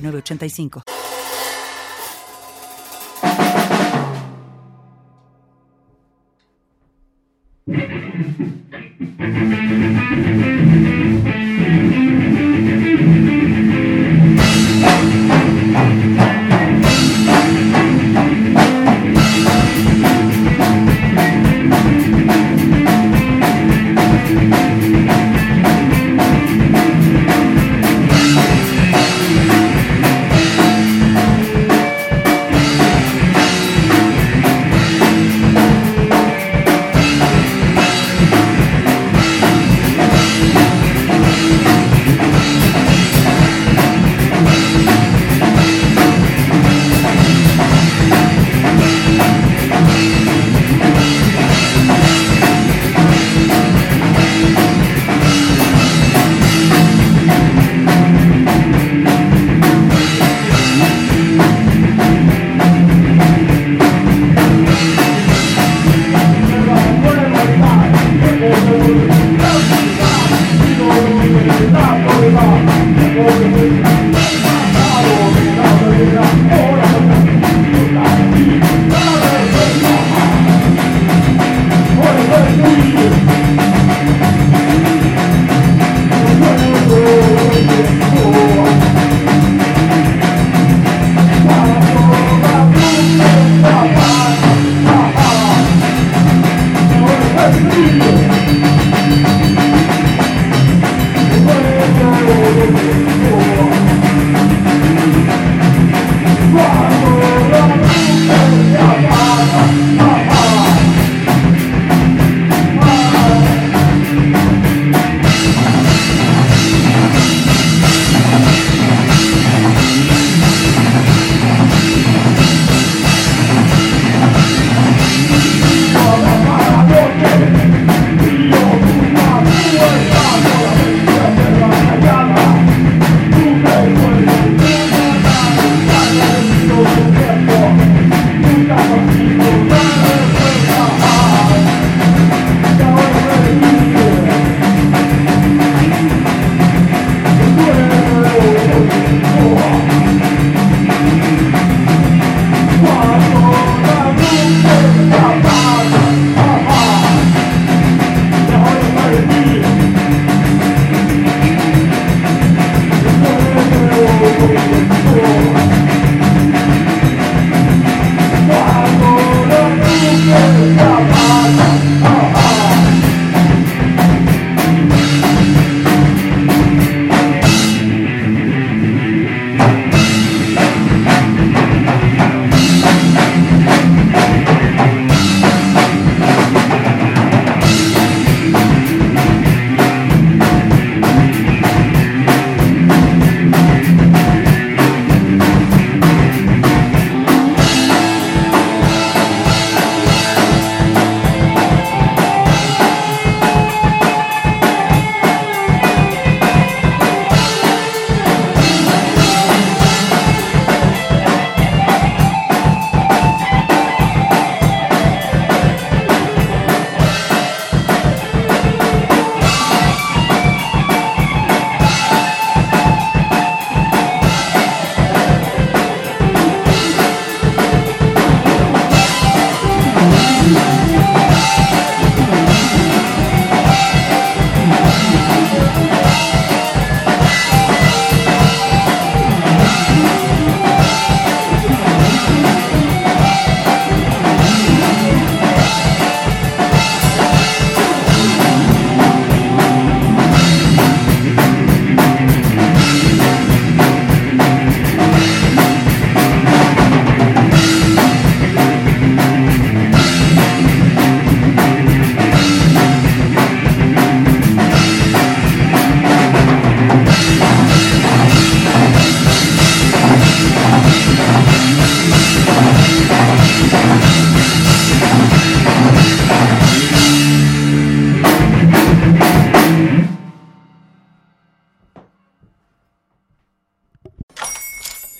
985.